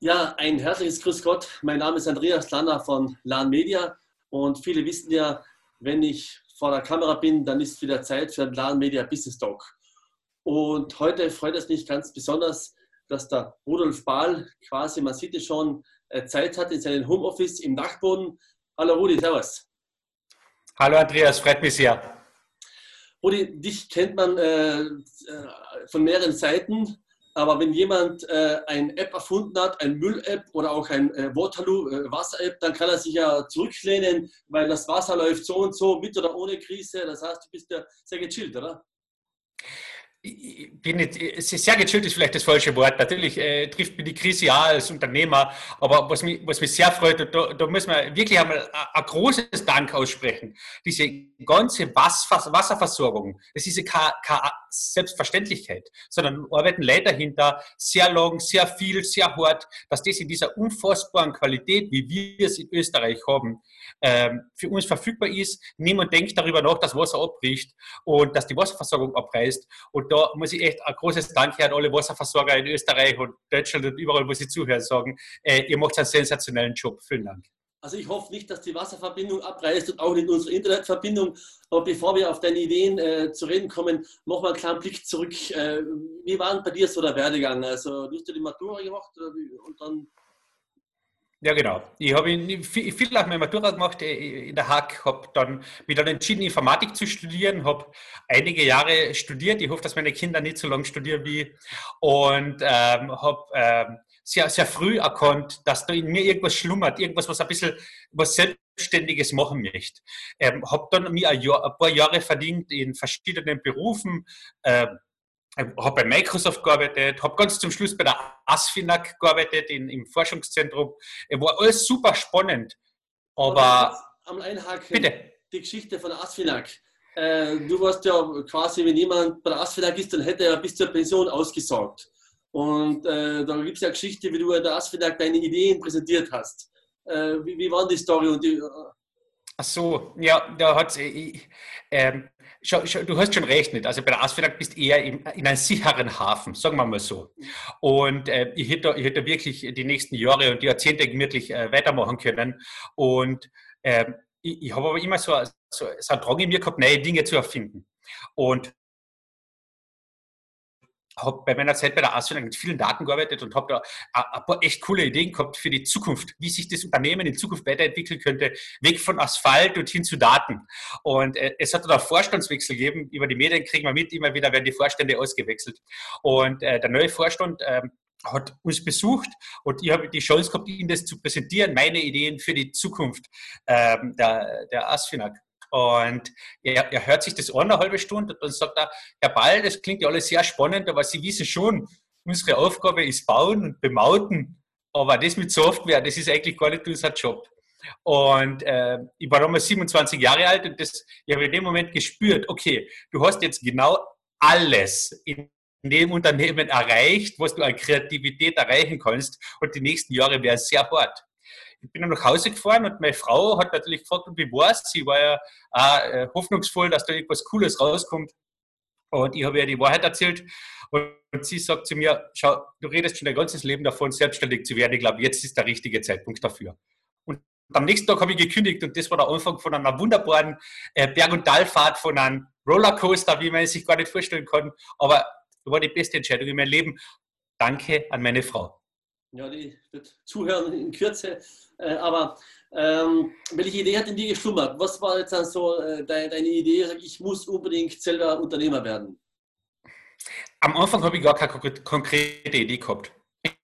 Ja, ein herzliches Grüß Gott. Mein Name ist Andreas Lanner von LAN Media und viele wissen ja, wenn ich vor der Kamera bin, dann ist wieder Zeit für ein LAN Media Business Talk. Und heute freut es mich ganz besonders, dass der Rudolf Bahl quasi, man sieht es schon, äh, Zeit hat in seinem Homeoffice im Dachboden. Hallo Rudi, servus. Hallo Andreas, freut mich sehr. Rudi, dich kennt man äh, äh von mehreren Seiten. Aber wenn jemand äh, eine App erfunden hat, ein Müll-App oder auch ein äh, Waterloo-Wasser-App, äh, dann kann er sich ja zurücklehnen, weil das Wasser läuft so und so, mit oder ohne Krise. Das heißt, du bist ja sehr gechillt, oder? Ich bin nicht, sehr gechillt ist vielleicht das falsche Wort. Natürlich äh, trifft mich die Krise ja als Unternehmer, aber was mich, was mich sehr freut, da, da muss man wirklich einmal ein, großes Dank aussprechen. Diese ganze Wasserversorgung, das ist keine, keine Selbstverständlichkeit, sondern arbeiten Leute dahinter sehr lang, sehr viel, sehr hart, dass das in dieser unfassbaren Qualität, wie wir es in Österreich haben, ähm, für uns verfügbar ist. Niemand denkt darüber nach, dass Wasser abbricht und dass die Wasserversorgung abreißt. Und da muss ich echt ein großes Dank an alle Wasserversorger in Österreich und Deutschland und überall, wo sie zuhören, sagen, äh, ihr macht einen sensationellen Job. Vielen Dank. Also ich hoffe nicht, dass die Wasserverbindung abreißt und auch nicht unsere Internetverbindung. Aber bevor wir auf deine Ideen äh, zu reden kommen, noch mal einen kleinen Blick zurück. Äh, wie war denn bei dir so der Werdegang? Also du hast ja die Matura gemacht und dann ja, genau. Ich habe viel, viel nach meiner Matura gemacht äh, in der Hack, habe dann mich dann entschieden, Informatik zu studieren, habe einige Jahre studiert. Ich hoffe, dass meine Kinder nicht so lange studieren wie. Und ähm, habe ähm, sehr, sehr früh erkannt, dass da in mir irgendwas schlummert, irgendwas, was ein bisschen was Selbstständiges machen möchte. Ähm, habe dann mir ein, Jahr, ein, paar Jahre verdient in verschiedenen Berufen. Ähm, habe bei Microsoft gearbeitet, habe ganz zum Schluss bei der ASFINAG gearbeitet, in, im Forschungszentrum. War alles super spannend. Aber. Am Einhaken, bitte. die Geschichte von der ASFINAG. Äh, du warst ja quasi, wenn jemand bei der ASFINAG ist, dann hätte er bis zur Pension ausgesorgt. Und äh, da gibt es ja Geschichte, wie du in der ASFINAG deine Ideen präsentiert hast. Äh, wie, wie war die Story? Und die, Ach so, ja, da hat äh, ähm, schau, schau, du hast schon recht nicht. Also bei der Asfinag bist du eher in, in einem sicheren Hafen, sagen wir mal so. Und äh, ich, hätte, ich hätte wirklich die nächsten Jahre und Jahrzehnte gemütlich äh, weitermachen können. Und äh, ich, ich habe aber immer so, so, so einen Drang in mir gehabt, neue Dinge zu erfinden. Und habe bei meiner Zeit bei der ASFINAG mit vielen Daten gearbeitet und habe da ein paar echt coole Ideen gehabt für die Zukunft, wie sich das Unternehmen in Zukunft weiterentwickeln könnte, weg von Asphalt und hin zu Daten. Und äh, es hat da Vorstandswechsel gegeben, über die Medien kriegen wir mit, immer wieder werden die Vorstände ausgewechselt. Und äh, der neue Vorstand äh, hat uns besucht und ich habe die Chance gehabt, Ihnen das zu präsentieren, meine Ideen für die Zukunft ähm, der, der ASFINAG. Und er, er hört sich das an eine halbe Stunde und dann sagt er, Herr Ball, das klingt ja alles sehr spannend, aber Sie wissen schon, unsere Aufgabe ist bauen und bemauten. Aber das mit Software, das ist eigentlich gar nicht unser Job. Und äh, ich war damals 27 Jahre alt und das, ich habe in dem Moment gespürt, okay, du hast jetzt genau alles in dem Unternehmen erreicht, was du an Kreativität erreichen kannst und die nächsten Jahre werden sehr hart ich bin dann nach Hause gefahren und meine Frau hat natürlich gefragt, wie war es? Sie war ja auch äh, hoffnungsvoll, dass da irgendwas Cooles rauskommt. Und ich habe ihr die Wahrheit erzählt. Und sie sagt zu mir, schau, du redest schon dein ganzes Leben davon, selbstständig zu werden. Ich glaube, jetzt ist der richtige Zeitpunkt dafür. Und am nächsten Tag habe ich gekündigt und das war der Anfang von einer wunderbaren äh, Berg- und Talfahrt, von einem Rollercoaster, wie man es sich gar nicht vorstellen kann. Aber war die beste Entscheidung in meinem Leben. Danke an meine Frau. Ja, die wird zuhören in Kürze. Äh, aber ähm, welche Idee hat in dir geschlummert? Was war jetzt dann so äh, deine, deine Idee? Ich muss unbedingt selber Unternehmer werden. Am Anfang habe ich gar keine konkrete Idee gehabt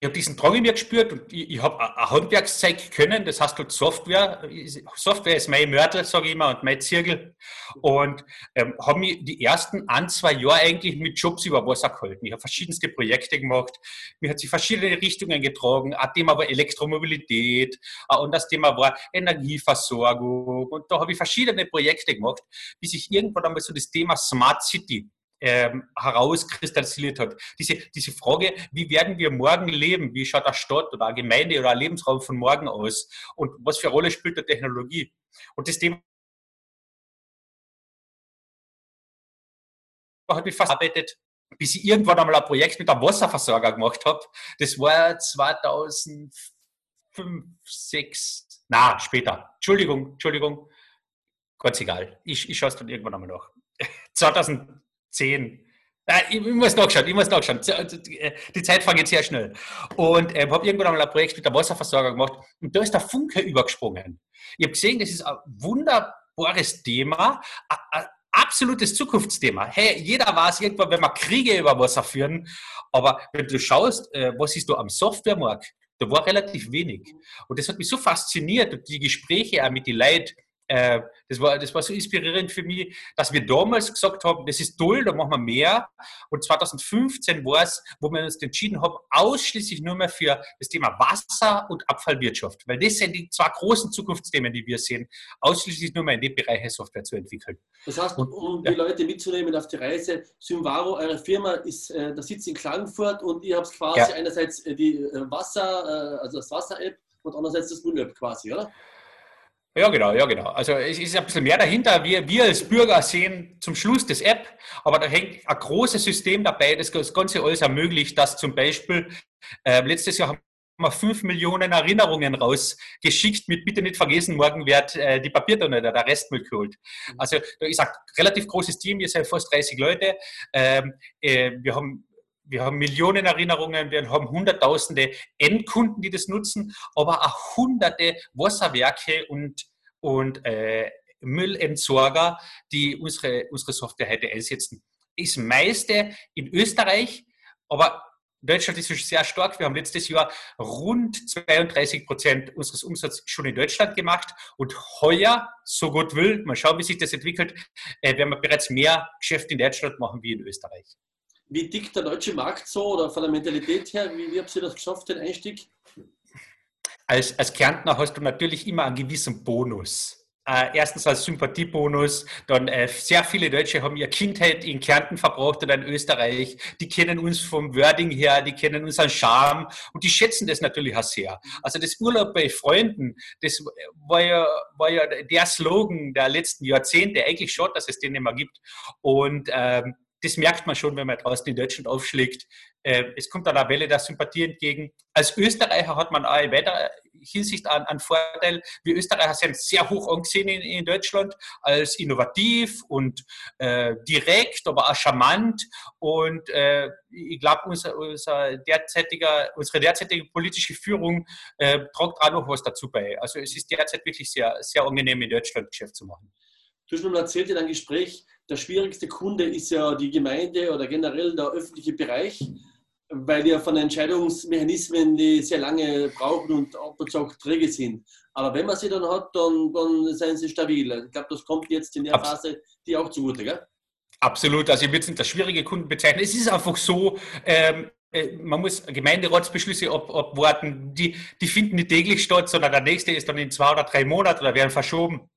ich habe diesen Drang in mir gespürt und ich, ich habe ein Handwerkszeug können, das heißt halt Software. Software ist mein Mörtel, sage ich immer, und mein Zirkel. Und ähm, habe mich die ersten ein, zwei Jahre eigentlich mit Jobs über Wasser gehalten. Ich habe verschiedenste Projekte gemacht. Mir hat sich verschiedene Richtungen getragen. Ein Thema war Elektromobilität und das Thema war Energieversorgung. Und da habe ich verschiedene Projekte gemacht, bis ich irgendwann einmal so das Thema Smart City ähm, herauskristallisiert hat. Diese, diese Frage, wie werden wir morgen leben? Wie schaut eine Stadt oder eine Gemeinde oder ein Lebensraum von morgen aus? Und was für eine Rolle spielt der Technologie? Und das Thema hat mich fast arbeitet bis ich irgendwann einmal ein Projekt mit einem Wasserversorger gemacht habe. Das war 2005, 2006, na, später. Entschuldigung, Entschuldigung. Ganz egal. Ich, ich schaue es dann irgendwann einmal nach. 2010. Nein, ich, muss nachschauen, ich muss nachschauen. Die Zeit vergeht sehr schnell. Und äh, habe irgendwann einmal ein Projekt mit der Wasserversorger gemacht und da ist der Funke übergesprungen. Ich habe gesehen, das ist ein wunderbares Thema, ein, absolutes Zukunftsthema. Hey, jeder weiß irgendwann, wenn wir Kriege über Wasser führen, aber wenn du schaust, äh, was ist da am Softwaremarkt, da war relativ wenig. Und das hat mich so fasziniert, die Gespräche auch mit den Leuten, äh, das, war, das war so inspirierend für mich, dass wir damals gesagt haben, das ist toll, da machen wir mehr. Und 2015 war es, wo wir uns entschieden haben, ausschließlich nur mehr für das Thema Wasser und Abfallwirtschaft, weil das sind die zwei großen Zukunftsthemen, die wir sehen, ausschließlich nur mehr in dem Bereich Software zu entwickeln. Das heißt, um die Leute mitzunehmen auf die Reise, Symvaro, eure Firma ist, äh, der Sitz in Klagenfurt und ihr habt quasi ja. einerseits äh, die Wasser, also das Wasser-App und andererseits das Müll-App quasi, oder? Ja, genau, ja, genau. Also es ist ein bisschen mehr dahinter. Wir, wir als Bürger sehen zum Schluss das App, aber da hängt ein großes System dabei, das das Ganze alles ermöglicht, dass zum Beispiel äh, letztes Jahr haben wir fünf Millionen Erinnerungen rausgeschickt mit bitte nicht vergessen, morgen wird äh, die Papiertonne oder der Restmüll geholt. Mhm. Also da ist ein relativ großes Team, wir sind fast 30 Leute. Ähm, äh, wir haben wir haben Millionen Erinnerungen, wir haben Hunderttausende Endkunden, die das nutzen, aber auch Hunderte Wasserwerke und, und äh, Müllentsorger, die unsere, unsere Software heute einsetzen. Das meiste in Österreich, aber Deutschland ist sehr stark. Wir haben letztes Jahr rund 32 Prozent unseres Umsatzes schon in Deutschland gemacht und heuer, so gut will, mal schauen, wie sich das entwickelt, äh, werden wir bereits mehr Geschäfte in Deutschland machen wie in Österreich. Wie tickt der deutsche Markt so oder von der Mentalität her? Wie, wie habt ihr das geschafft, den Einstieg? Als, als Kärntner hast du natürlich immer einen gewissen Bonus. Äh, erstens als Sympathiebonus, dann äh, sehr viele Deutsche haben ihre Kindheit in Kärnten verbracht oder in Österreich. Die kennen uns vom Wording her, die kennen unseren Charme und die schätzen das natürlich auch sehr. Also das Urlaub bei Freunden, das war ja, war ja der Slogan der letzten Jahrzehnte, eigentlich schon, dass es den mehr gibt. Und ähm, das merkt man schon, wenn man draußen in Deutschland aufschlägt. Äh, es kommt einer Welle der Sympathie entgegen. Als Österreicher hat man auch in weiterer Hinsicht einen, einen Vorteil. Wir Österreicher sind sehr hoch angesehen in, in Deutschland als innovativ und äh, direkt, aber auch charmant. Und äh, ich glaube, unser, unser derzeitiger, unsere derzeitige politische Führung äh, tragt auch noch was dazu bei. Also es ist derzeit wirklich sehr, sehr angenehm, in Deutschland Geschäft zu machen. Du hast mir erzählt in einem Gespräch, der schwierigste Kunde ist ja die Gemeinde oder generell der öffentliche Bereich, weil ja von Entscheidungsmechanismen, die sehr lange brauchen und auch träge sind. Aber wenn man sie dann hat, dann, dann sind sie stabil. Ich glaube, das kommt jetzt in der Phase die auch zugute, gell? Absolut. Also ich würde es nicht als schwierige Kunden bezeichnen. Es ist einfach so, ähm, äh, man muss Gemeinderatsbeschlüsse ab, abwarten. Die, die finden nicht täglich statt, sondern der nächste ist dann in zwei oder drei Monaten oder werden verschoben.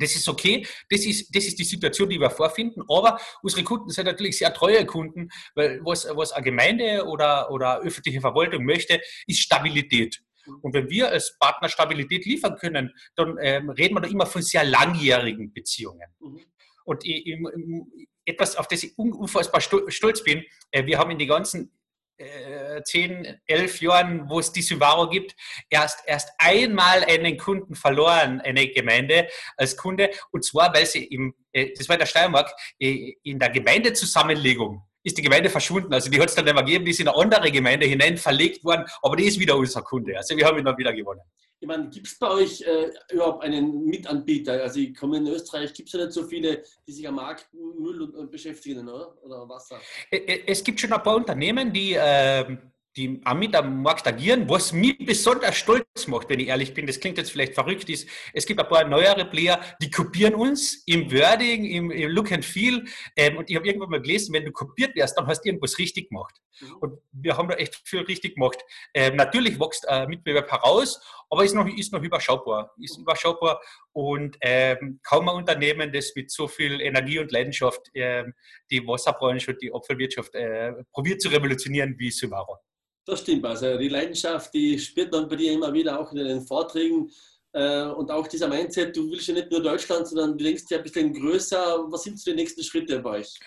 Das ist okay, das ist, das ist die Situation, die wir vorfinden, aber unsere Kunden sind natürlich sehr treue Kunden, weil was, was eine Gemeinde oder, oder öffentliche Verwaltung möchte, ist Stabilität. Und wenn wir als Partner Stabilität liefern können, dann ähm, reden wir da immer von sehr langjährigen Beziehungen. Mhm. Und ich, ich, etwas, auf das ich unfassbar stolz bin, äh, wir haben in den ganzen äh, zehn, elf Jahren, wo es die Subaru gibt, erst, erst einmal einen Kunden verloren, eine Gemeinde als Kunde. Und zwar, weil sie im, äh, das war in der Steiermark, äh, in der Gemeindezusammenlegung ist die Gemeinde verschwunden. Also die hat es dann nicht mehr gegeben, die ist in eine andere Gemeinde hinein verlegt worden, aber die ist wieder unser Kunde. Also wir haben ihn dann wieder gewonnen. Ich meine, gibt es bei euch äh, überhaupt einen Mitanbieter? Also ich komme in Österreich, gibt es ja nicht so viele, die sich am Markt Müll beschäftigen, oder? Oder Wasser? Es gibt schon ein paar Unternehmen, die äh, die auch mit am Markt agieren. Was mich besonders stolz macht, wenn ich ehrlich bin, das klingt jetzt vielleicht verrückt, ist, es gibt ein paar neuere Player, die kopieren uns im Wording, im, im Look and Feel. Ähm, und ich habe irgendwann mal gelesen, wenn du kopiert wirst, dann hast du irgendwas richtig gemacht. Mhm. Und wir haben da echt viel richtig gemacht. Ähm, natürlich wächst ein Mitbewerb heraus, aber ist noch, ist noch überschaubar. Ist überschaubar und ähm, kaum ein Unternehmen, das mit so viel Energie und Leidenschaft ähm, die Wasserbranche und die Abfallwirtschaft äh, probiert zu revolutionieren wie Subaru. Das stimmt. Also die Leidenschaft, die spürt man bei dir immer wieder auch in den Vorträgen. Äh, und auch dieser Mindset, du willst ja nicht nur Deutschland, sondern du denkst ja ein bisschen größer. Was sind so die nächsten Schritte bei euch?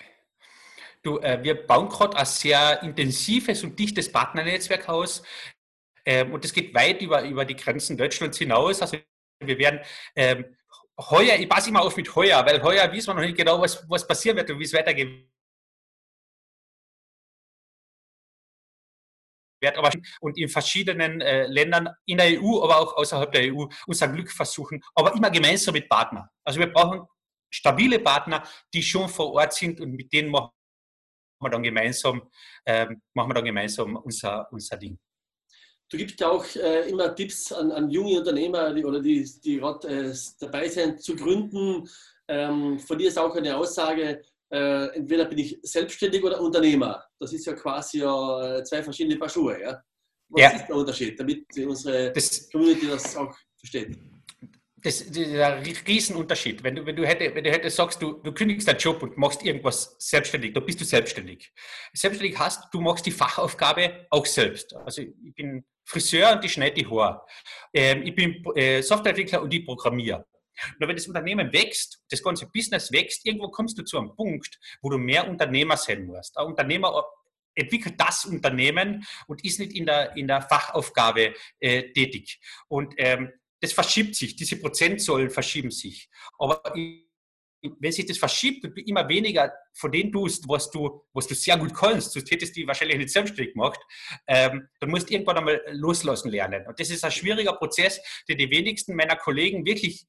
Du, äh, wir bauen gerade ein sehr intensives und dichtes Partnernetzwerk aus. Ähm, und das geht weit über, über die Grenzen Deutschlands hinaus. Also wir werden ähm, heuer, ich passe immer auf mit heuer, weil heuer wissen wir noch nicht genau, was, was passieren wird und wie es weitergeht. Aber und in verschiedenen äh, Ländern in der EU, aber auch außerhalb der EU unser Glück versuchen, aber immer gemeinsam mit Partnern. Also wir brauchen stabile Partner, die schon vor Ort sind und mit denen machen wir dann gemeinsam, äh, machen wir dann gemeinsam unser, unser Ding. Du gibst ja auch äh, immer Tipps an, an, junge Unternehmer die, oder die, die gerade äh, dabei sind, zu gründen. Ähm, von dir ist auch eine Aussage, äh, entweder bin ich selbstständig oder Unternehmer. Das ist ja quasi ja zwei verschiedene Paar Schuhe. Ja? Was ja. ist der Unterschied, damit unsere das, Community das auch versteht? Das, das ist ein Riesenunterschied. Wenn du, wenn du, hätte, wenn du hätte sagst, du, du kündigst deinen Job und machst irgendwas selbstständig, dann bist du selbstständig. Selbstständig hast, du machst die Fachaufgabe auch selbst. Also ich bin Friseur und ich schneide die Haare. Ähm, ich bin äh, Softwareentwickler und ich programmiere. Nur wenn das Unternehmen wächst, das ganze Business wächst, irgendwo kommst du zu einem Punkt, wo du mehr Unternehmer sein musst. Ein Unternehmer entwickelt das Unternehmen und ist nicht in der, in der Fachaufgabe äh, tätig. Und ähm, das verschiebt sich, diese Prozentzahlen verschieben sich. Aber wenn sich das verschiebt und du immer weniger von denen tust, was du, was du sehr gut kannst, du hättest die wahrscheinlich nicht selbstständig gemacht, ähm, dann musst du irgendwann einmal loslassen lernen. Und das ist ein schwieriger Prozess, den die wenigsten meiner Kollegen wirklich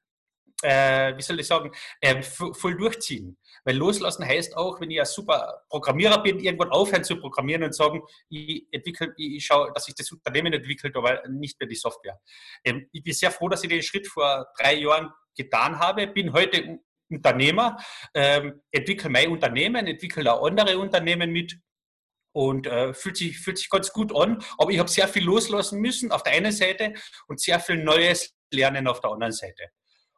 äh, wie soll ich sagen, äh, voll durchziehen. Weil loslassen heißt auch, wenn ich ein super Programmierer bin, irgendwann aufhören zu programmieren und sagen, ich entwickle, ich schaue, dass sich das Unternehmen entwickelt, aber nicht mehr die Software. Ähm, ich bin sehr froh, dass ich den Schritt vor drei Jahren getan habe, bin heute Unternehmer, ähm, entwickle mein Unternehmen, entwickle auch andere Unternehmen mit und äh, fühlt, sich, fühlt sich ganz gut an. Aber ich habe sehr viel loslassen müssen auf der einen Seite und sehr viel Neues lernen auf der anderen Seite.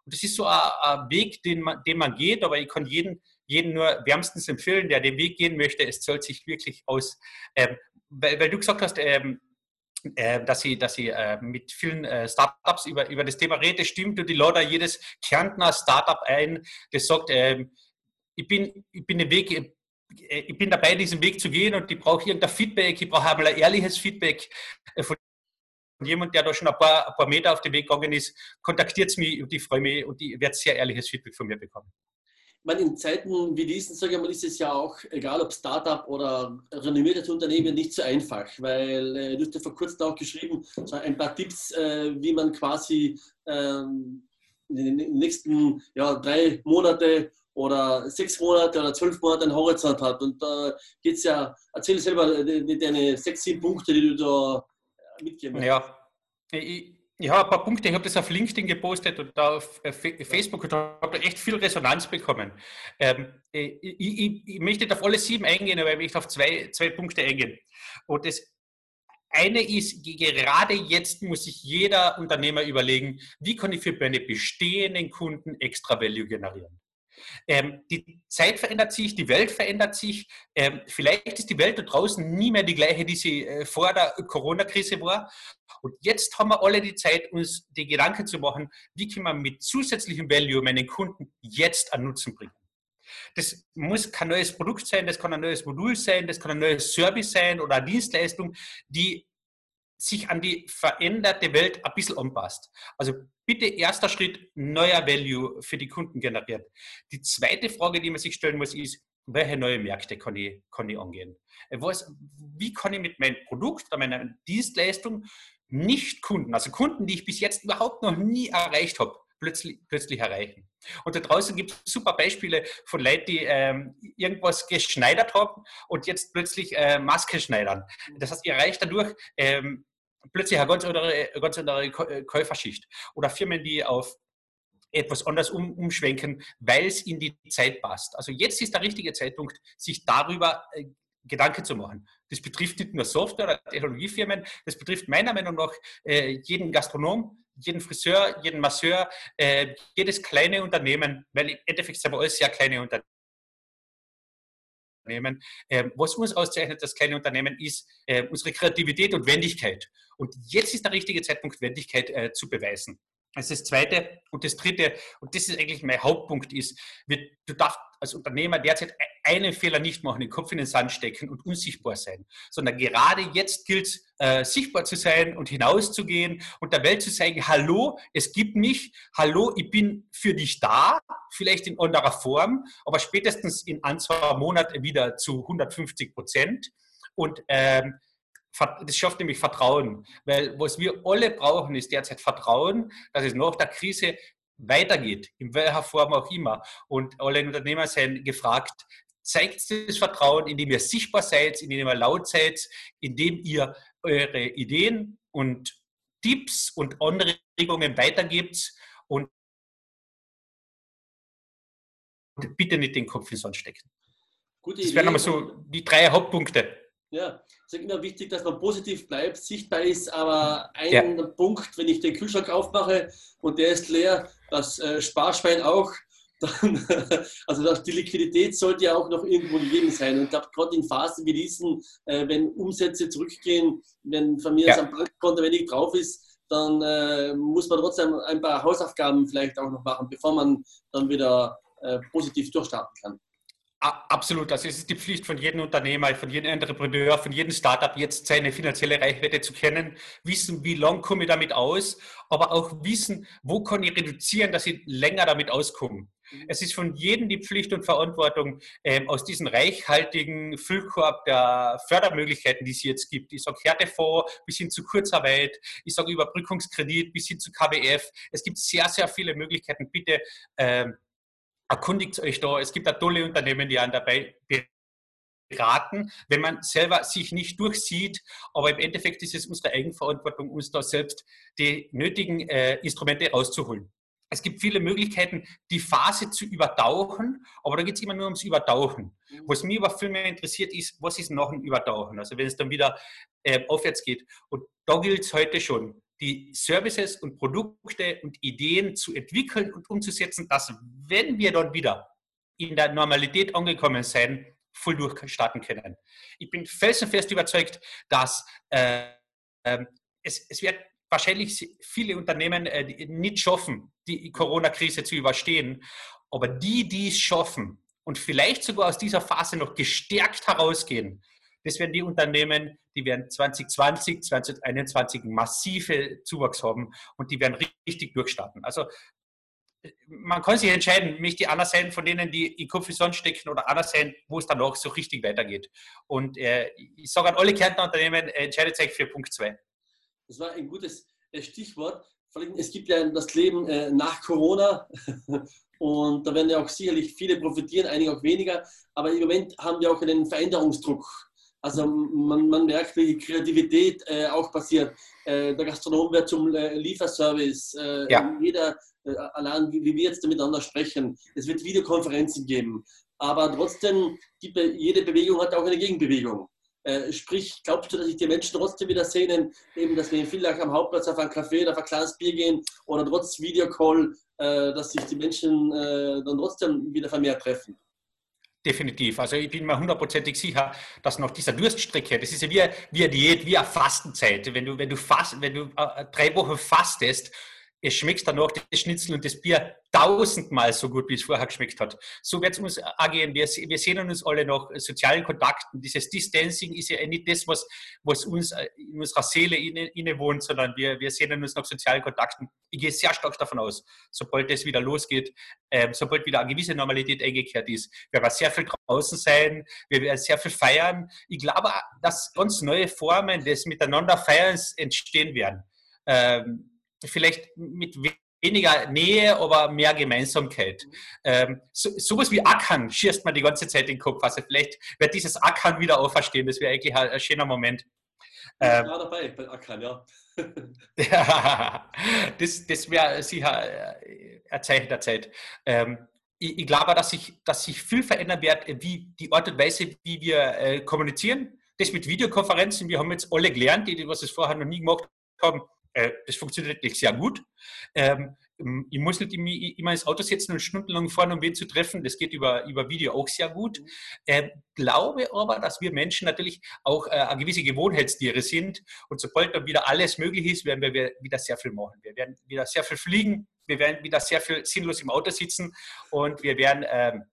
Das ist so ein, ein Weg, den man, den man geht, aber ich kann jeden, jeden nur wärmstens empfehlen, der den Weg gehen möchte. Es zahlt sich wirklich aus. Ähm, weil, weil, du gesagt hast, ähm, äh, dass sie, dass sie äh, mit vielen äh, Startups über, über das Thema rede, stimmt und die lade jedes Kärntner Startup ein, das sagt, ähm, ich, bin, ich bin den Weg, äh, ich bin dabei, diesen Weg zu gehen und ich brauche irgendein Feedback, ich brauche ein ehrliches Feedback äh, von jemand, der da schon ein paar, ein paar Meter auf dem Weg gegangen ist, kontaktiert mich und ich freue mich und ich werde sehr ehrliches Feedback von mir bekommen. Ich in Zeiten wie diesen, sage ich mal, ist es ja auch, egal ob Startup oder renommiertes Unternehmen, nicht so einfach, weil äh, du hast ja vor kurzem auch geschrieben, so ein paar Tipps, äh, wie man quasi ähm, in den nächsten ja, drei Monate oder sechs Monate oder zwölf Monate einen Horizont hat. Und da geht es ja, erzähl selber äh, deine sechs, sieben Punkte, die du da mitgeben Ja, ich, ich habe ein paar Punkte, ich habe das auf LinkedIn gepostet und auf äh, Facebook und habe echt viel Resonanz bekommen. Ähm, ich, ich, ich, möchte auf alle sieben eingehen, aber ich möchte auf zwei, zwei Punkte eingehen. Und das eine ist, gerade jetzt muss sich jeder Unternehmer überlegen, wie kann ich für meine bestehenden Kunden extra Value generieren. Ähm, die Zeit verändert sich, die Welt verändert sich. Ähm, vielleicht ist die Welt da draußen nie mehr die gleiche, die sie äh, vor der Corona-Krise war. Und jetzt haben wir alle die Zeit, uns die Gedanken zu machen, wie kann man mit zusätzlichem Value meinen Kunden jetzt an Nutzen bringen. Das muss kein neues Produkt sein, das kann ein neues Modul sein, das kann ein neues Service sein oder eine Dienstleistung, die sich an die veränderte Welt ein bisschen anpasst. Also bitte erster Schritt, neuer Value für die Kunden generiert. Die zweite Frage, die man sich stellen muss, ist, welche neue Märkte kann ich, kann ich angehen? Was, wie kann ich mit meinem Produkt oder meiner Dienstleistung nicht Kunden, also Kunden, die ich bis jetzt überhaupt noch nie erreicht habe, plötzlich, plötzlich erreichen. Und da draußen gibt es super Beispiele von Leuten, die ähm, irgendwas geschneidert haben und jetzt plötzlich äh, Maske schneidern. Das heißt, ihr erreicht dadurch ähm, plötzlich eine ganz andere, ganz andere äh, Käuferschicht. Oder Firmen, die auf etwas anders um, umschwenken, weil es in die Zeit passt. Also jetzt ist der richtige Zeitpunkt, sich darüber äh, Gedanken zu machen. Das betrifft nicht nur Software- oder Technologiefirmen, das betrifft meiner Meinung nach äh, jeden Gastronom, jeden Friseur, jeden Masseur, äh, jedes kleine Unternehmen, weil im Endeffekt sind wir alles sehr kleine Unternehmen. Ähm, was uns auszeichnet, das kleine Unternehmen, ist äh, unsere Kreativität und Wendigkeit. Und jetzt ist der richtige Zeitpunkt, Wendigkeit äh, zu beweisen. Das ist das Zweite. Und das Dritte, und das ist eigentlich mein Hauptpunkt, ist, du darfst als Unternehmer derzeit einen Fehler nicht machen, den Kopf in den Sand stecken und unsichtbar sein, sondern gerade jetzt gilt es, äh, sichtbar zu sein und hinauszugehen und der Welt zu sagen, hallo, es gibt mich, hallo, ich bin für dich da, vielleicht in anderer Form, aber spätestens in ein, zwei Monaten wieder zu 150 Prozent. Und ähm, das schafft nämlich Vertrauen, weil was wir alle brauchen, ist derzeit Vertrauen, dass es nach der Krise weitergeht, in welcher Form auch immer. Und alle Unternehmer sind gefragt, zeigt das Vertrauen, indem ihr sichtbar seid, indem ihr laut seid, indem ihr eure Ideen und Tipps und Anregungen weitergibt und bitte nicht den Kopf in den Sand stecken. Gute das wären aber so die drei Hauptpunkte. Ja, es ist immer wichtig, dass man positiv bleibt, sichtbar ist, aber ein ja. Punkt, wenn ich den Kühlschrank aufmache und der ist leer, das äh, Sparschwein auch, dann, also die Liquidität sollte ja auch noch irgendwo gegeben sein. Und ich glaube, gerade in Phasen wie diesen, äh, wenn Umsätze zurückgehen, wenn von mir ja. am Bankkonto wenig drauf ist, dann äh, muss man trotzdem ein paar Hausaufgaben vielleicht auch noch machen, bevor man dann wieder äh, positiv durchstarten kann. Absolut, also es ist die Pflicht von jedem Unternehmer, von jedem Entrepreneur, von jedem Startup jetzt seine finanzielle Reichweite zu kennen, wissen, wie lang komme ich damit aus, aber auch wissen, wo kann ich reduzieren, dass ich länger damit auskomme. Mhm. Es ist von jedem die Pflicht und Verantwortung, ähm, aus diesem reichhaltigen Füllkorb der Fördermöglichkeiten, die es jetzt gibt, ich sage Härtefonds bis hin zu Kurzarbeit, ich sage Überbrückungskredit bis hin zu KBF, es gibt sehr, sehr viele Möglichkeiten. Bitte ähm, erkundigt euch da. Es gibt da tolle Unternehmen, die einen dabei beraten, wenn man selber sich nicht durchsieht. Aber im Endeffekt ist es unsere Eigenverantwortung, uns da selbst die nötigen äh, Instrumente rauszuholen. Es gibt viele Möglichkeiten, die Phase zu übertauchen, aber da geht es immer nur ums Übertauchen. Mhm. Was mich aber viel mehr interessiert ist, was ist noch ein Übertauchen? Also wenn es dann wieder äh, aufwärts geht. Und da gilt es heute schon die Services und Produkte und Ideen zu entwickeln und umzusetzen, dass wenn wir dort wieder in der Normalität angekommen sind, voll durchstarten können. Ich bin felsenfest überzeugt, dass äh, äh, es, es wird wahrscheinlich viele Unternehmen äh, nicht schaffen, die Corona-Krise zu überstehen. Aber die, die es schaffen und vielleicht sogar aus dieser Phase noch gestärkt herausgehen, das werden die Unternehmen, die werden 2020, 2021 massive Zuwachs haben und die werden richtig durchstarten. Also man kann sich entscheiden, mich die anderen sein von denen, die in Kopfison stecken oder anders sein, wo es dann auch so richtig weitergeht. Und äh, ich sage an alle Kärntner Unternehmen, entscheidet euch für Punkt 2. Das war ein gutes äh, Stichwort. Es gibt ja das Leben äh, nach Corona und da werden ja auch sicherlich viele profitieren, einige auch weniger. Aber im Moment haben wir auch einen Veränderungsdruck also man, man merkt, wie Kreativität äh, auch passiert. Äh, der Gastronom wird zum äh, Lieferservice. Äh, ja. Jeder, äh, allein wie, wie, wir jetzt miteinander sprechen. Es wird Videokonferenzen geben. Aber trotzdem, die, jede Bewegung hat auch eine Gegenbewegung. Äh, sprich, glaubst du, dass sich die Menschen trotzdem wieder sehnen, eben, dass wir in Villach am Hauptplatz auf ein Café oder auf ein kleines Bier gehen oder trotz Videocall, dass sich die Menschen dann trotzdem wieder vermehrt treffen? Definitiv. Also ich bin mir hundertprozentig sicher, dass nach dieser Durststrecke, das ist ja wie, wie eine Diät, wie eine Fastenzeit. Wenn du, wenn du, fast, wenn du äh, drei Wochen fastest, es schmeckt danach das Schnitzel und das Bier tausendmal so gut, wie es vorher geschmeckt hat. So wird es uns angehen. Wir, wir sehen uns alle nach sozialen Kontakten. Dieses Distancing ist ja nicht das, was, was uns äh, in unserer Seele inne, inne sondern wir, wir sehen uns nach sozialen Kontakten. Ich gehe sehr stark davon aus, sobald es wieder losgeht, äh, sobald wieder eine gewisse Normalität eingekehrt ist, werden wir sehr viel draußen sein, wir werden sehr viel feiern. Ich glaube, dass ganz neue Formen des Miteinanderfeierns entstehen werden. Ähm, vielleicht mit weniger Nähe, aber mehr Gemeinsamkeit. Ähm, so, sowas wie Ackern schießt man die ganze Zeit in den Kopf. Also vielleicht wird dieses Ackern wieder auferstehen. Das wäre eigentlich ein, ein, schöner Moment. Ähm, ja, dabei bei Ackern, ja. ja das das wäre sicher äh, ein Zeichen der Zeit. Ähm, ich, ich, glaube, dass sich, dass sich viel verändern wird, wie die Art und Weise, wie wir äh, kommunizieren. Das mit Videokonferenzen, wir haben jetzt alle gelernt, die, die was es vorher noch nie gemacht haben, äh, das funktioniert wirklich sehr gut. Ähm, ich muss nicht immer ins Auto setzen und stundenlang fahren, um wen zu treffen. Das geht über, über Video auch sehr gut. Äh, glaube aber, dass wir Menschen natürlich auch äh, eine gewisse Gewohnheitstiere sind. Und sobald dann wieder alles möglich ist, werden wir wieder sehr viel machen. Wir werden wieder sehr viel fliegen. Wir werden wieder sehr viel sinnlos im Auto sitzen und wir werden ähm,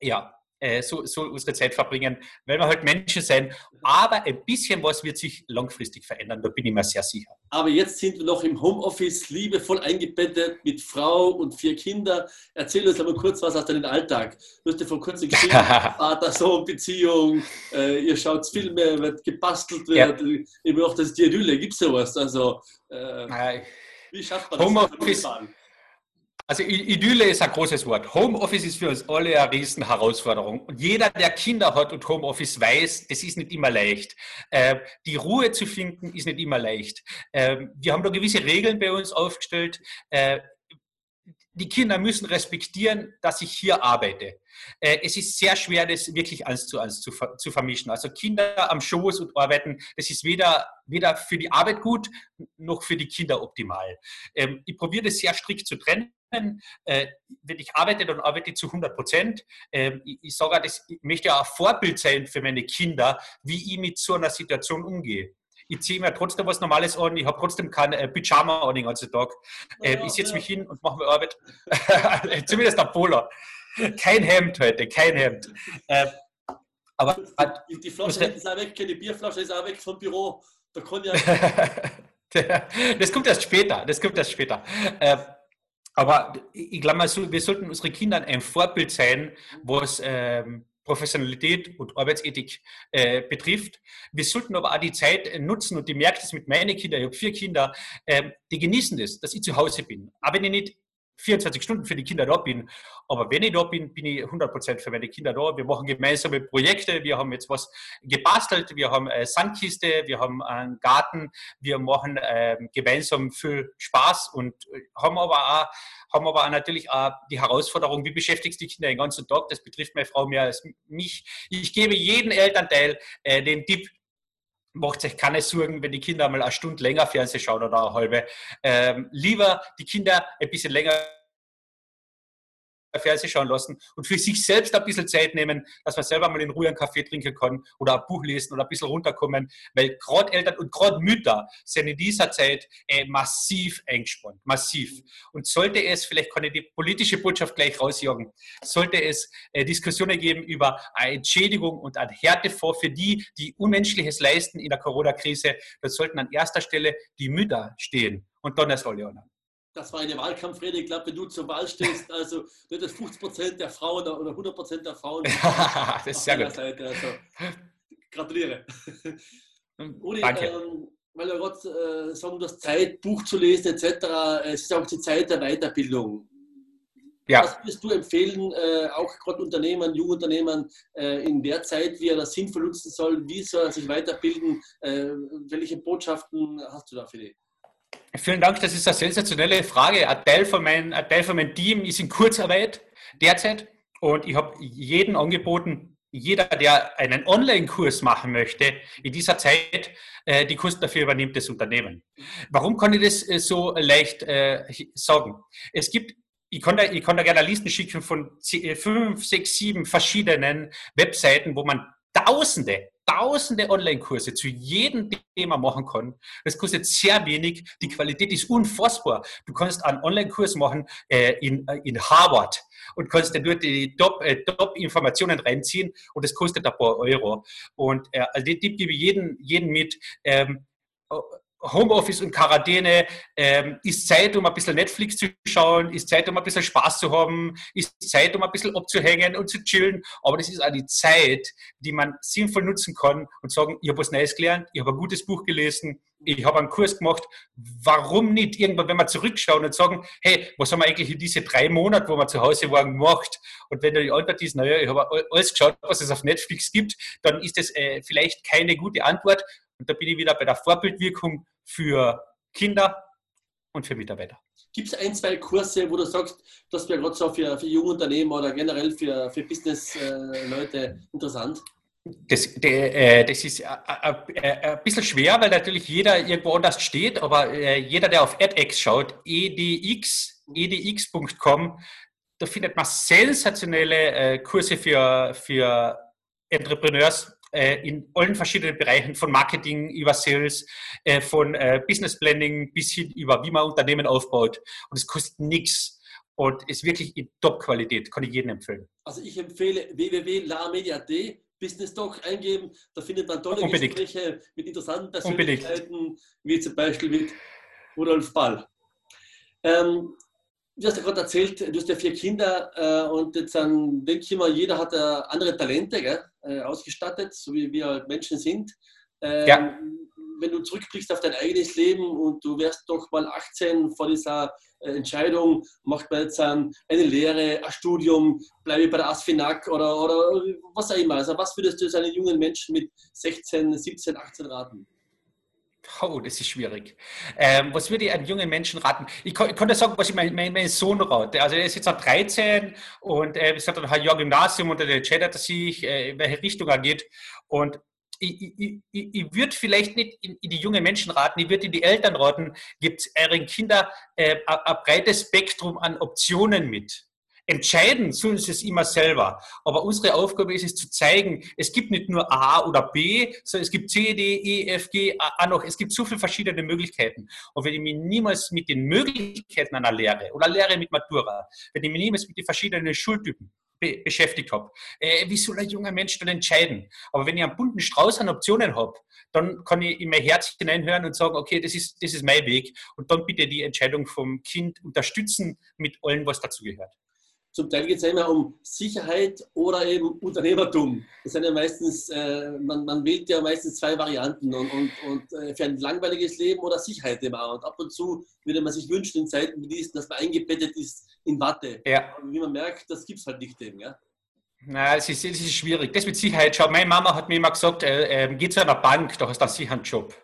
ja, äh, so, so unsere Zeit verbringen, weil wir halt Menschen sind. Aber ein bisschen was wird sich langfristig verändern, da bin ich mir sehr sicher. Aber jetzt sind wir noch im Homeoffice, liebevoll eingebettet mit Frau und vier Kindern. Erzähl uns aber kurz was aus deinem Alltag. Du hast ja vor kurzem gesehen, Vater-Sohn-Beziehung, äh, ihr schaut Filme, wird gebastelt, wird, ja. ich auch das Idylle, gibt es sowas? Also, äh, wie schafft man das? Homeoffice. Also Idylle ist ein großes Wort. Homeoffice ist für uns alle eine riesen Herausforderung. Und jeder, der Kinder hat und Homeoffice weiß, das ist nicht immer leicht. Äh, die Ruhe zu finden ist nicht immer leicht. Äh, wir haben da gewisse Regeln bei uns aufgestellt. Äh, die Kinder müssen respektieren, dass ich hier arbeite. Äh, es ist sehr schwer, das wirklich eins zu eins zu, zu, vermischen. Also Kinder am Schoß und arbeiten, das ist weder, weder für die Arbeit gut, noch für die Kinder optimal. Ähm, ich probiere das sehr strikt zu trennen. Äh, wenn ich arbeite, dann arbeite ich zu 100 Prozent. Ähm, ich, sage, das, ich möchte ja ein Vorbild sein für meine Kinder, wie ich mit so einer Situation umgehe ich ziehe mir trotzdem was Normales an, ich habe trotzdem kein äh, Pyjama an den ganzen Tag. Ja, ich setze ja. mich hin und mache mir Arbeit. Zumindest der Polar. Kein Hemd heute, kein Hemd. Äh, aber die, die Flasche ist auch weg, keine Bierflasche ist auch weg vom Büro. Da kann ja. das kommt erst später. Das kommt erst später. Äh, aber ich glaube wir sollten unseren Kindern ein Vorbild sein, was ähm, Professionalität und Arbeitsethik äh, betrifft. Wir sollten aber auch die Zeit nutzen und ich merke das mit meinen Kindern, ich habe vier Kinder, äh, die genießen das, dass ich zu Hause bin. Aber wenn ich nicht 24 Stunden für die Kinder da bin. Aber wenn ich da bin, bin ich 100% für meine Kinder da. Wir machen gemeinsame Projekte. Wir haben jetzt was gebastelt. Wir haben eine Sandkiste. Wir haben einen Garten. Wir machen äh, gemeinsam viel Spaß und äh, haben aber auch, haben aber auch natürlich auch die Herausforderung, wie beschäftigst du die Kinder den ganzen Tag? Das betrifft meine Frau mehr als mich. Ich gebe jedem Elternteil äh, den Tipp, macht euch keine Sorgen, wenn die Kinder mal eine Stunde länger Fernsehen schauen oder eine halbe. Ähm, lieber die Kinder ein bisschen länger Fernsehen schauen lassen und für sich selbst ein bisschen Zeit nehmen, dass man selber mal in Ruhe einen Kaffee trinken kann oder ein Buch lesen oder ein bisschen runterkommen, weil gerade Eltern und gerade Mütter sind in dieser Zeit äh, massiv eingespannt, massiv. Und sollte es, vielleicht kann ich die politische Botschaft gleich rausjagen, sollte es äh, Diskussionen geben über eine Entschädigung und ein Härtefonds für die, die Unmenschliches leisten in der Corona-Krise, dann sollten an erster Stelle die Mütter stehen und dann erst alle anderen das war eine Wahlkampfrede. Ich glaube, wenn du zur Wahl stehst, also wird es 50 Prozent der Frauen oder 100 Prozent der Frauen das ist sehr gut. Seite. Also, gratuliere. Uli, Danke. Ähm, weil du gerade äh, sagen, du hast Zeit, Buch zu lesen etc. Es ist auch die Zeit der Weiterbildung. Ja. Was würdest du empfehlen, äh, auch gerade Unternehmern, Jungunternehmern äh, in der Zeit, wie er das sinnvoll nutzen soll? Wie soll er sich weiterbilden? Äh, welche Botschaften hast du da für die? Vielen Dank, das ist eine sensationelle Frage. Ein Teil von, mein, meinem Team ist in Kurzarbeit derzeit und ich habe jeden angeboten, jeder, der einen Online-Kurs machen möchte, in dieser Zeit äh, die Kosten dafür übernimmt das Unternehmen. Warum kann ich das äh, so leicht äh, sagen? Es gibt ich kann, ich kann da gerne Listen schicken von fünf, sechs, sieben verschiedenen Webseiten, wo man Tausende, tausende Online-Kurse zu jedem Thema machen kann. Das kostet sehr wenig. Die Qualität ist unfassbar. Du kannst einen Online-Kurs machen äh, in, äh, in Harvard und kannst dann dort die äh, Top-Informationen äh, Top reinziehen und das kostet ein paar Euro. Und äh, also den Tipp gebe ich jedem, jedem mit. Ähm, Homeoffice und Quarantäne, ähm, ist Zeit, um ein bisschen Netflix zu schauen, ist Zeit, um ein bisschen Spaß zu haben, ist Zeit, um ein bisschen abzuhängen und zu chillen. Aber das ist auch die Zeit, die man sinnvoll nutzen kann und sagen, ich habe was Neues gelernt, ich habe ein gutes Buch gelesen, ich habe einen Kurs gemacht. Warum nicht irgendwann, wenn wir zurückschauen und sagen, hey, was haben wir eigentlich in diese drei Monate, wo wir zu Hause waren, gemacht? Und wenn die Antwort ist, naja, ich habe alles geschaut, was es auf Netflix gibt, dann ist das äh, vielleicht keine gute Antwort. Und da bin ich wieder bei der Vorbildwirkung für Kinder und für Mitarbeiter. Gibt es ein, zwei Kurse, wo du sagst, das wäre gerade so für, für junge Unternehmen oder generell für, für Business-Leute äh, interessant? Das, der, äh, das ist äh, ein bisschen schwer, weil natürlich jeder irgendwo anders steht, aber jeder, der auf edX schaut, edx, edx.com, da findet man sensationelle Kurse für, für Entrepreneurs in allen verschiedenen Bereichen, von Marketing über Sales, von Business Planning bis hin über, wie man Unternehmen aufbaut. Und es kostet nichts und ist wirklich in Top-Qualität, kann ich jedem empfehlen. Also ich empfehle www.lamedia.at Business Talk eingeben. Da findet man tolle Unbedingt. Gespräche mit interessanten Persönlichkeiten, Unbedingt. wie zum Beispiel mit Rudolf Ball. Ähm, du hast ja gerade erzählt, du hast ja vier Kinder äh, und jetzt dann denke ich immer, jeder hat äh, andere Talente gell, äh, ausgestattet, so wie wir halt Menschen sind. Ähm, ja wenn du zurückblickst auf dein eigenes Leben und du wärst doch mal 18 vor dieser äh, Entscheidung, macht man jetzt eine Lehre, ein Studium, bleibe ich bei der ASFINAG oder, oder was auch immer. Also was würdest du einen jungen Menschen mit 16, 17, 18 raten? Oh, das ist schwierig. Ähm, was würde ich einem jungen Menschen raten? Ich, kann, ich konnte sagen, was ich meinem mein, mein Sohn rate. Also er ist jetzt 13 und äh, es hat ein Jahr Gymnasium und er entscheidet sich, äh, in welche Richtung er geht. Und ich, ich, ich würde vielleicht nicht in, in, die jungen Menschen raten, ich würde in die Eltern raten, gibt euren Kindern äh, ein breites Spektrum an Optionen mit. Entscheiden sollen sie es immer selber. Aber unsere Aufgabe ist es zu zeigen, es gibt nicht nur A oder B, sondern es gibt C, D, E, F, G, A noch. Es gibt so viele verschiedene Möglichkeiten. Und wenn ich mich niemals mit den Möglichkeiten einer Lehre oder Lehre mit Matura, wenn ich mich niemals mit den verschiedenen Schultypen be beschäftigt habe. Äh, wie soll ein junger Mensch dann entscheiden? Aber wenn ich einen bunten Strauß an Optionen habe, dann kann ich in mein Herz hineinhören und sagen, okay, das ist, das ist mein Weg. Und dann bitte die Entscheidung vom Kind unterstützen mit allem, was dazugehört. Zum Teil geht es ja immer um Sicherheit oder eben Unternehmertum. Das sind ja meistens, äh, man, man, wählt ja meistens zwei Varianten und, und, und äh, für ein langweiliges Leben oder Sicherheit immer. Und ab und zu würde man sich wünschen in Zeiten wie diesen, dass man eingebettet ist in Watte. Ja. Aber wie man merkt, das gibt es halt nicht eben. Ja? Na, es ist, es ist schwierig. Das mit Sicherheit. Schau, meine Mama hat mir immer gesagt, äh, äh, geh zu einer Bank, da hast du einen sicheren Job.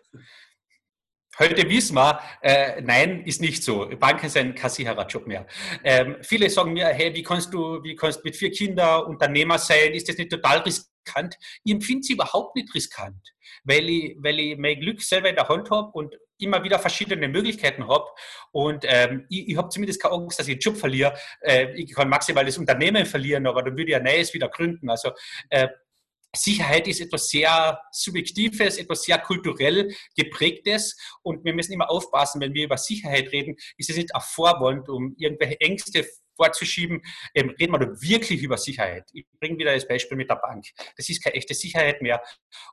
Heute wissen wir, äh, nein, ist nicht so. Banken sind kein sicherer Job mehr. Ähm, viele sagen mir, hey, wie kannst du, wie kannst mit vier Kindern Unternehmer sein? Ist das nicht total riskant? Ich empfinde es überhaupt nicht riskant, weil ich, weil ich mein Glück selber in der Hand habe und immer wieder verschiedene Möglichkeiten habe. Und ähm, ich, ich habe zumindest keine Angst, dass ich einen Job verliere. Äh, ich kann maximal das Unternehmen verlieren, aber dann würde ich ein neues wieder gründen. Also äh, Sicherheit ist etwas sehr Subjektives, etwas sehr kulturell geprägtes und wir müssen immer aufpassen, wenn wir über Sicherheit reden, ist es nicht ein Vorwand, um irgendwelche Ängste vorzuschieben, ähm, reden wir wirklich über Sicherheit. Ich bringe wieder das Beispiel mit der Bank. Das ist keine echte Sicherheit mehr.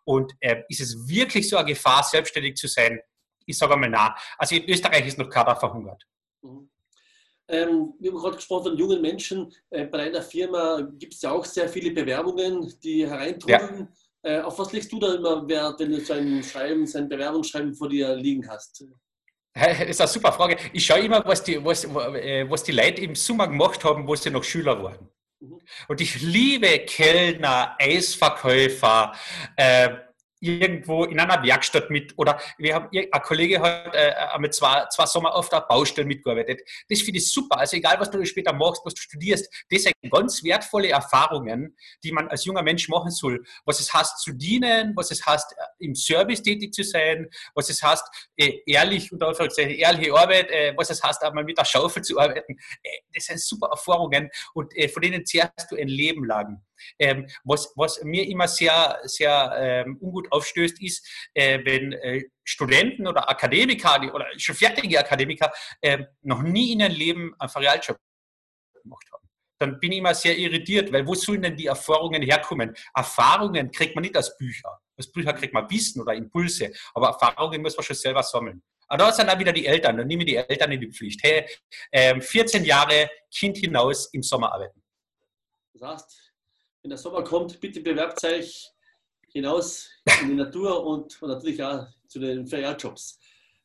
Und äh, ist es wirklich so eine Gefahr, selbstständig zu sein? Ich sage einmal na. Also in Österreich ist noch keiner verhungert. Mhm. Ähm, wir haben gerade gesprochen von jungen Menschen. Äh, bei einer Firma gibt es ja auch sehr viele Bewerbungen, die hereintrudeln. Ja. Äh, auf was legst du da immer Wert, wenn du so ein Schreiben, so ein Bewerbungsschreiben vor dir liegen hast? Das ist eine super Frage. Ich schaue immer, was die, was, äh, was die Leute im Sommer gemacht haben, wo sie noch Schüler waren. Mhm. Und ich liebe Kellner, Eisverkäufer, äh, irgendwo in einer Werkstatt mit oder wir haben ein Kollege hat äh, mit zwei, zwei Sommer auf der Baustelle mitgearbeitet. Das finde ich super. Also egal, was du später machst, was du studierst, das sind ganz wertvolle Erfahrungen, die man als junger Mensch machen soll. Was es heißt zu dienen, was es heißt äh, im Service tätig zu sein, was es heißt äh, ehrlich und ehrliche Arbeit, äh, was es heißt einmal mit der Schaufel zu arbeiten. Äh, das sind super Erfahrungen und von denen zehrst du ein Leben lang. Ähm, was, was mir immer sehr, sehr ähm, ungut aufstößt, ist, äh, wenn äh, Studenten oder Akademiker die, oder schon fertige Akademiker äh, noch nie in ihrem Leben einen Realjob gemacht haben. Dann bin ich immer sehr irritiert, weil wo sollen denn die Erfahrungen herkommen? Erfahrungen kriegt man nicht aus Büchern. Aus Büchern kriegt man Wissen oder Impulse, aber Erfahrungen muss man schon selber sammeln. Aber da sind dann wieder die Eltern, dann nehme ich die Eltern in die Pflicht. Hey, ähm, 14 Jahre Kind hinaus im Sommer arbeiten. Das heißt, wenn der Sommer kommt, bitte bewerbt euch hinaus in die Natur und, und natürlich auch zu den Ferialjobs.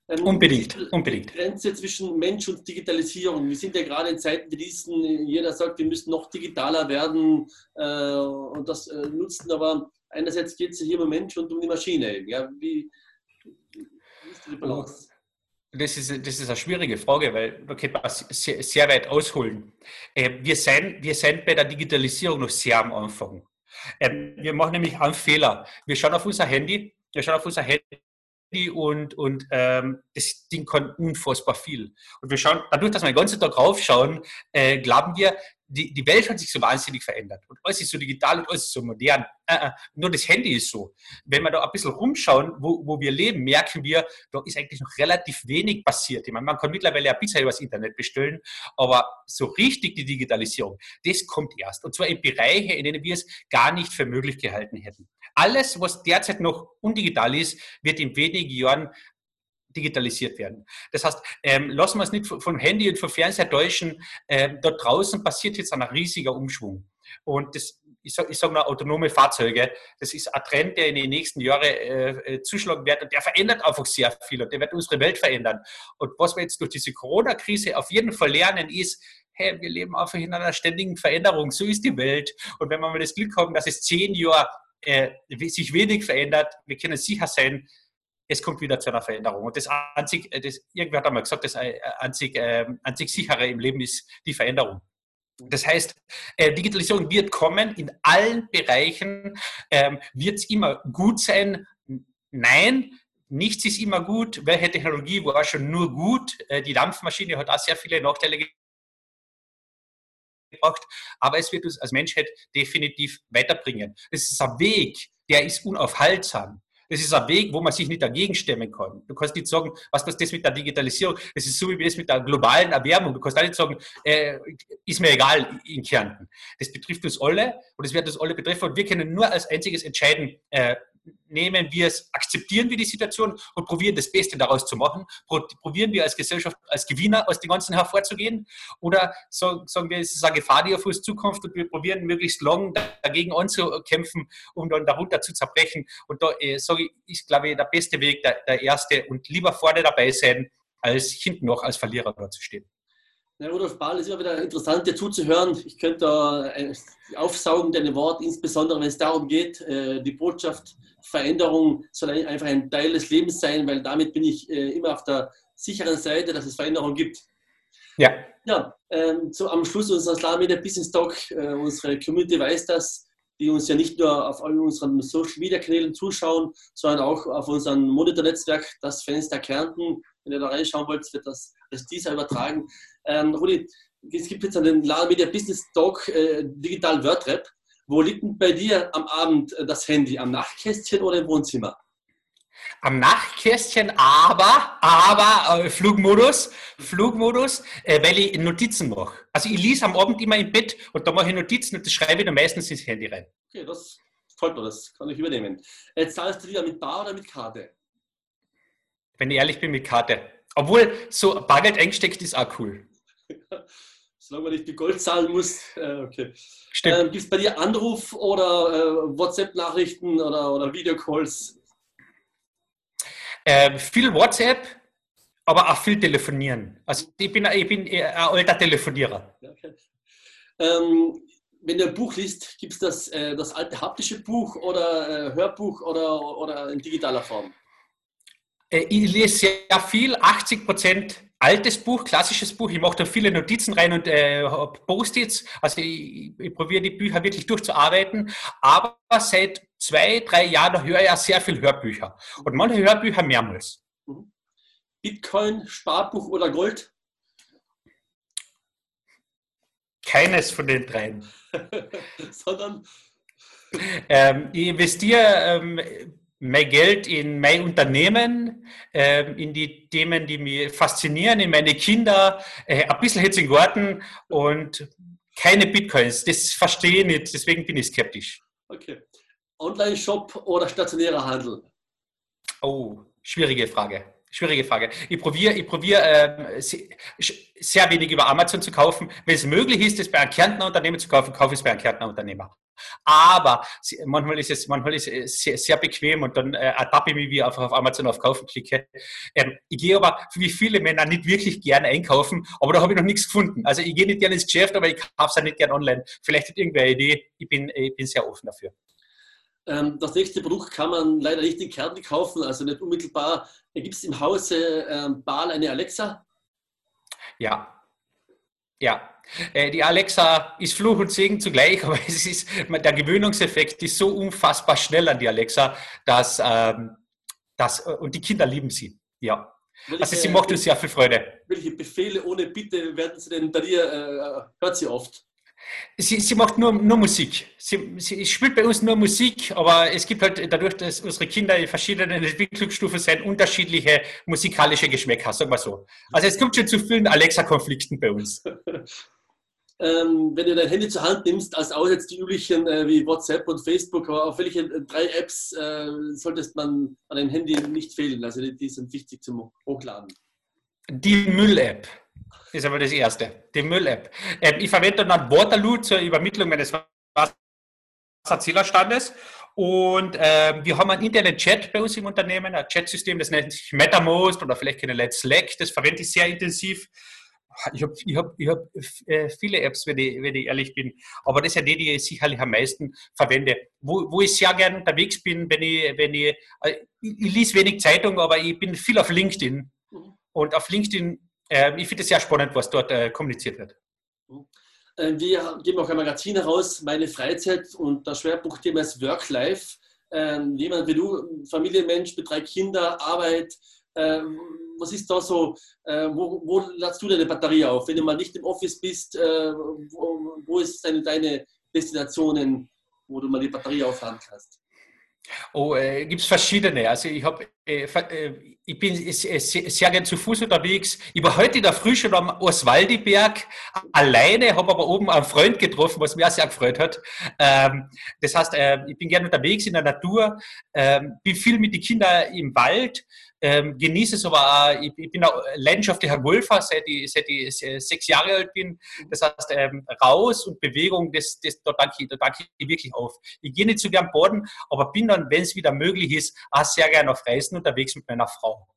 Ähm, unbedingt, unbedingt. Die Grenze zwischen Mensch und Digitalisierung. Wir sind ja gerade in Zeiten wie diesen, jeder sagt, wir müssen noch digitaler werden äh, und das äh, nutzen, aber einerseits geht es hier um Mensch und um die Maschine. Ja, wie, wie ist die Balance? Das ist, das ist eine schwierige Frage, weil da könnte man sehr, sehr weit ausholen. Äh, wir sind, wir sind bei der Digitalisierung noch sehr am Anfang. Ähm, wir machen nämlich einen Fehler. Wir schauen auf unser Handy, wir schauen auf unser Handy und, und ähm, das Ding kann unfassbar viel. Und wir schauen, dadurch, dass wir den ganzen Tag raufschauen, äh, glauben wir, die, die Welt hat sich so wahnsinnig verändert und alles ist so digital und alles ist so modern. Äh, äh, nur das Handy ist so. Wenn wir da ein bisschen rumschauen, wo, wo wir leben, merken wir, da ist eigentlich noch relativ wenig passiert. Ich meine, man kann mittlerweile ja Pizza übers Internet bestellen, aber so richtig die Digitalisierung, das kommt erst. Und zwar in Bereiche, in denen wir es gar nicht für möglich gehalten hätten. Alles, was derzeit noch undigital ist, wird in wenigen Jahren digitalisiert werden. Das heißt, ähm, lassen wir es nicht vom Handy und vom Fernseher täuschen. Ähm, dort draußen passiert jetzt ein riesiger Umschwung. Und das, ich sage sag mal, autonome Fahrzeuge, das ist ein Trend, der in den nächsten Jahren äh, äh, zuschlagen wird und der verändert einfach sehr viel und der wird unsere Welt verändern. Und was wir jetzt durch diese Corona-Krise auf jeden Fall lernen, ist, hey, wir leben einfach in einer ständigen Veränderung. So ist die Welt. Und wenn wir mal das Glück haben, dass es zehn Jahre äh, sich wenig verändert, wir können sicher sein, es kommt wieder zu einer Veränderung. Und das einzig, äh, das, irgendwer hat einmal gesagt, das äh, einzig, äh, einzig sichere im Leben ist die Veränderung. Das heißt, äh, Digitalisierung wird kommen in allen Bereichen. Ähm, wird es immer gut sein? Nein, nichts ist immer gut. Welche Technologie war schon nur gut? Die Dampfmaschine hat auch sehr viele Nachteile gebracht, aber es wird uns als Menschheit definitiv weiterbringen. Es ist ein Weg, der ist unaufhaltsam. Das ist ein Weg, wo man sich nicht dagegen stemmen kann. Du kannst nicht sagen, was ist das mit der Digitalisierung? Das ist so wie das mit der globalen Erwärmung. Du kannst auch nicht sagen, äh, ist mir egal in Kärnten. Das betrifft uns alle und es wird uns alle betreffen und wir können nur als einziges entscheiden, äh, nehmen wir es, akzeptieren wir die Situation und probieren das Beste daraus zu machen? Probieren wir als Gesellschaft, als Gewinner aus dem Ganzen hervorzugehen? Oder sagen wir, es ist eine Gefahr, die auf uns zukommt und wir probieren möglichst lang dagegen anzukämpfen, um dann darunter zu zerbrechen? Und da äh, sage ich, ist, glaube ich, der beste Weg der, der erste und lieber vorne dabei sein, als hinten noch als Verlierer dort zu stehen. Ja, Rudolf Ball ist immer wieder interessant, dir zuzuhören. Ich könnte da äh, aufsaugen, deine Worte, insbesondere wenn es darum geht, äh, die Botschaft Veränderung soll einfach ein Teil des Lebens sein, weil damit bin ich äh, immer auf der sicheren Seite, dass es Veränderung gibt. Ja. Ja, ähm, so am Schluss unseres Slam Media Business Talk, unsere Community weiß das, die uns ja nicht nur auf unseren Social Media Kanälen zuschauen, sondern auch auf unserem Monitor-Netzwerk, das Fenster Kärnten. Wenn ihr da reinschauen wollt, wird das als dieser übertragen. Ähm, Rudi, es gibt jetzt einen LAN Media Business Talk äh, Digital WordRap. Wo liegt denn bei dir am Abend äh, das Handy? Am Nachtkästchen oder im Wohnzimmer? Am Nachtkästchen, aber, aber äh, Flugmodus, Flugmodus, äh, weil ich Notizen mache. Also ich lese am Abend immer im Bett und da mache ich Notizen und das schreibe ich dann meistens ins Handy rein. Okay, das freut mir, das kann ich übernehmen. Jetzt zahlst du wieder mit Bar oder mit Karte? Wenn ich ehrlich bin, mit Karte. Obwohl, so Bargeld eingesteckt ist auch cool. Solange man nicht die Gold zahlen muss. Äh, okay. Ähm, Gibt es bei dir Anruf oder äh, WhatsApp-Nachrichten oder, oder Videocalls? Ähm, viel WhatsApp, aber auch viel telefonieren. Also ich bin, ich bin ein alter Telefonierer. Okay. Ähm, wenn du ein Buch liest, gibt es das, äh, das alte haptische Buch oder äh, Hörbuch oder, oder in digitaler Form? Äh, ich lese sehr viel, 80 Prozent altes Buch, klassisches Buch. Ich mache da viele Notizen rein und äh, Post-its. Also ich, ich probiere die Bücher wirklich durchzuarbeiten. Aber seit zwei, drei Jahren höre ich ja sehr viel Hörbücher. Und manche Hörbücher mehrmals. Mhm. Bitcoin, Sparbuch oder Gold? Keines von den dreien. Sondern? Ähm, ich investiere ähm, mein Geld in mein Unternehmen, äh, in die Themen, die mich faszinieren, in meine Kinder, äh, ein bisschen jetzt in Garten und keine Bitcoins. Das verstehe ich nicht, deswegen bin ich skeptisch. Okay. Online-Shop oder stationärer Handel? Oh, schwierige Frage. Schwierige Frage. Ich probiere ich probier, äh, sehr wenig über Amazon zu kaufen. Wenn es möglich ist, es bei einem Kärntner Unternehmen zu kaufen, kaufe ich es bei einem Kärntner Unternehmer. Aber manchmal ist es, manchmal ist es sehr, sehr bequem und dann äh, ertappe ich mich, wie ich einfach auf Amazon auf Kaufen klicke. Ähm, ich gehe aber, wie viele Männer, nicht wirklich gerne einkaufen, aber da habe ich noch nichts gefunden. Also ich gehe nicht gerne ins Geschäft, aber ich kaufe es auch nicht gerne online. Vielleicht hat irgendwer eine Idee. Ich bin, ich bin sehr offen dafür. Ähm, das nächste Produkt kann man leider nicht in Kärnten kaufen, also nicht unmittelbar. Gibt es im Hause ähm, Baal eine Alexa? Ja, Ja, äh, die Alexa ist Fluch und Segen zugleich, aber es ist, der Gewöhnungseffekt ist so unfassbar schnell an die Alexa, dass, ähm, dass äh, und die Kinder lieben sie. Ja. Welche, also sie macht uns sehr viel Freude. Welche Befehle ohne Bitte werden sie denn bei dir, äh, hört sie oft? Sie, sie macht nur, nur Musik. Sie, sie spielt bei uns nur Musik, aber es gibt halt dadurch, dass unsere Kinder in verschiedenen Entwicklungsstufen sind, unterschiedliche musikalische Geschmäcker, sagen wir so. Also es kommt schon zu vielen Alexa-Konflikten bei uns. ähm, wenn du dein Handy zur Hand nimmst, als auch jetzt die üblichen äh, wie WhatsApp und Facebook, aber auf welche drei Apps äh, solltest man an deinem Handy nicht fehlen? Also die, die sind wichtig zum Hochladen. Die Müll-App ist aber das Erste. Die Müll-App. Ähm, ich verwende dann Waterloo zur Übermittlung meines Wasserzählerstandes. Und äh, wir haben einen internen Chat bei uns im Unternehmen, ein Chatsystem, das nennt sich MetaMost oder vielleicht keine Let's Slack. Das verwende ich sehr intensiv. Ich habe ich hab, ich hab, äh, viele Apps, wenn ich, wenn ich ehrlich bin, aber das ist ja die, die ich sicherlich am meisten verwende. Wo, wo ich sehr gern unterwegs bin, wenn ich, wenn ich, äh, ich, ich lese wenig Zeitung, aber ich bin viel auf LinkedIn. Mhm. Und auf LinkedIn äh, ich finde es sehr spannend, was dort äh, kommuniziert wird. Äh, wir geben auch ein Magazin heraus, Meine Freizeit und das Schwerpunktthema ist Work-Life. Ähm, jemand wie du, Familienmensch mit drei Kindern, Arbeit, ähm, was ist da so, äh, wo, wo ladst du deine Batterie auf? Wenn du mal nicht im Office bist, wo, wo ist deine, deine Destinationen, wo du mal die Batterie aufladen kannst? Oh, äh, gibt es verschiedene. Also ich habe, äh, äh, ich bin sehr, sehr gern zu Fuß unterwegs. Ich war heute in der Früh schon am Oswaldiberg alleine, habe aber oben einen Freund getroffen, was mich auch sehr gefreut hat. Ähm, das heißt, äh, ich bin gern unterwegs in der Natur, ähm, bin viel mit den Kindern im Wald, ähm, genieße es aber auch, ich, ich bin auch leidenschaftlicher Golfer, seit ich, seit ich sechs Jahre alt bin. Das heißt, ähm, raus und Bewegung, das, das, da, danke, da danke ich wirklich auf. Ich gehe nicht so gern Borden, aber bin dann, wenn es wieder möglich ist, auch sehr gerne auf Reisen unterwegs mit meiner Frau.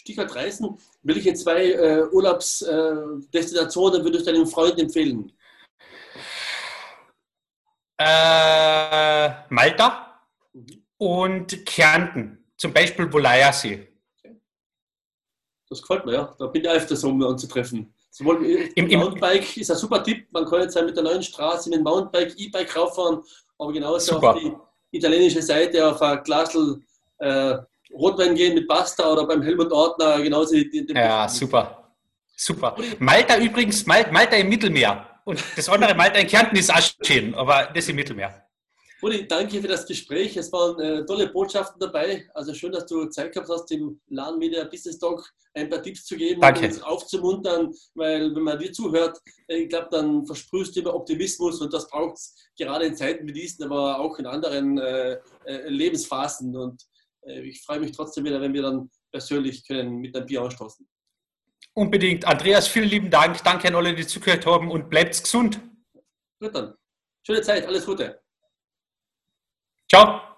Stichwort Reisen, welche zwei äh, Urlaubsdestinationen äh, würdest du deinen Freunden empfehlen? Äh, Malta mhm. und Kärnten, zum Beispiel Volajersee. Das gefällt mir, ja. Da bin ich öfters, um anzutreffen. Sowohl Im, im Mountainbike ist ein super Tipp. Man kann jetzt mit der neuen Straße mit dem Mountainbike, E-Bike rauffahren, aber genauso super. auf die italienische Seite auf ein Glasl äh, Rotwein gehen mit Pasta oder beim Helmut Ortner genauso. Die, die ja, super. Super. Malta übrigens, Malta im Mittelmeer. Und das andere Malta in Kärnten ist auch schön, aber das im Mittelmeer. Rudi, danke für das Gespräch. Es waren äh, tolle Botschaften dabei. Also schön, dass du Zeit gehabt hast, dem LAN Media Business Talk ein paar Tipps zu geben danke. und uns aufzumuntern, weil wenn man dir zuhört, äh, ich glaube, dann versprühst du immer Optimismus und das braucht es gerade in Zeiten wie diesen, aber auch in anderen äh, äh, Lebensphasen. Und äh, ich freue mich trotzdem wieder, wenn wir dann persönlich können mit einem Bier anstoßen. Unbedingt. Andreas, vielen lieben Dank. Danke an alle, die zugehört haben und bleibt gesund. Gut dann. Schöne Zeit. Alles Gute. Chao.